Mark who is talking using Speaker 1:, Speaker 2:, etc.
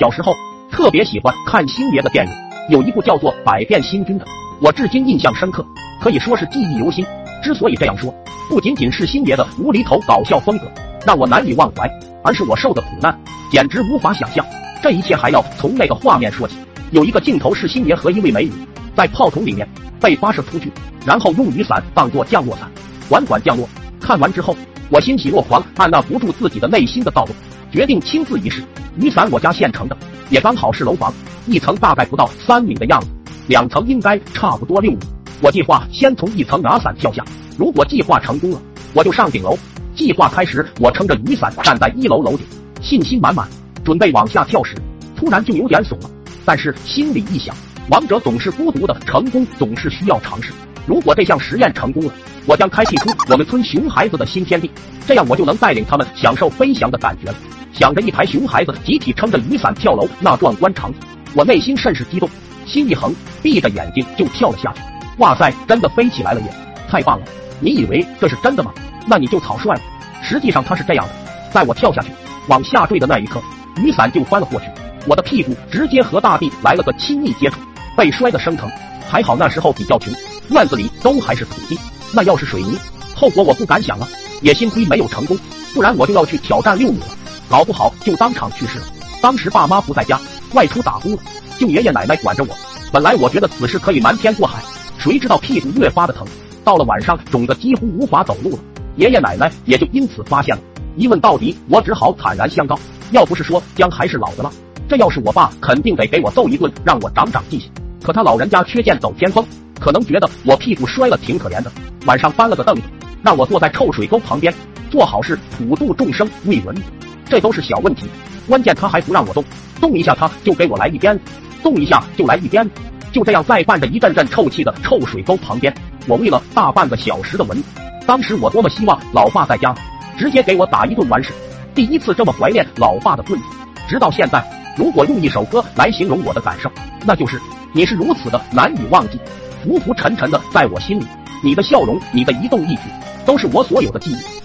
Speaker 1: 小时候特别喜欢看星爷的电影，有一部叫做《百变星君》的，我至今印象深刻，可以说是记忆犹新。之所以这样说，不仅仅是星爷的无厘头搞笑风格让我难以忘怀，而是我受的苦难简直无法想象。这一切还要从那个画面说起。有一个镜头是星爷和一位美女在炮筒里面被发射出去，然后用雨伞当做降落伞，缓缓降落。看完之后，我欣喜若狂，按捺不住自己的内心的躁动，决定亲自一试。雨伞我家现成的，也刚好是楼房，一层大概不到三米的样子，两层应该差不多六米。我计划先从一层拿伞跳下，如果计划成功了，我就上顶楼。计划开始，我撑着雨伞站在一楼楼顶，信心满满，准备往下跳时，突然就有点怂了。但是心里一想，王者总是孤独的，成功总是需要尝试。如果这项实验成功了，我将开辟出我们村熊孩子的新天地，这样我就能带领他们享受飞翔的感觉了。想着一排熊孩子集体撑着雨伞跳楼那壮观场景，我内心甚是激动，心一横，闭着眼睛就跳了下去。哇塞，真的飞起来了耶！太棒了！你以为这是真的吗？那你就草率了。实际上它是这样的，在我跳下去往下坠的那一刻，雨伞就翻了过去。我的屁股直接和大地来了个亲密接触，被摔得生疼。还好那时候比较穷，院子里都还是土地。那要是水泥，后果我不敢想啊。也幸亏没有成功，不然我就要去挑战六米了，搞不好就当场去世了。当时爸妈不在家，外出打工了，就爷爷奶奶管着我。本来我觉得此事可以瞒天过海，谁知道屁股越发的疼，到了晚上肿得几乎无法走路了。爷爷奶奶也就因此发现了。一问到底，我只好坦然相告。要不是说姜还是老的辣。这要是我爸，肯定得给我揍一顿，让我长长记性。可他老人家缺剑走偏锋，可能觉得我屁股摔了挺可怜的，晚上搬了个凳子，让我坐在臭水沟旁边，做好事普度众生为伦理。这都是小问题，关键他还不让我动，动一下他就给我来一鞭子，动一下就来一鞭子。就这样，在伴着一阵阵臭气的臭水沟旁边，我喂了大半个小时的蚊子。当时我多么希望老爸在家，直接给我打一顿完事。第一次这么怀念老爸的棍子，直到现在。如果用一首歌来形容我的感受，那就是你是如此的难以忘记，浮浮沉沉的在我心里。你的笑容，你的一动一举，都是我所有的记忆。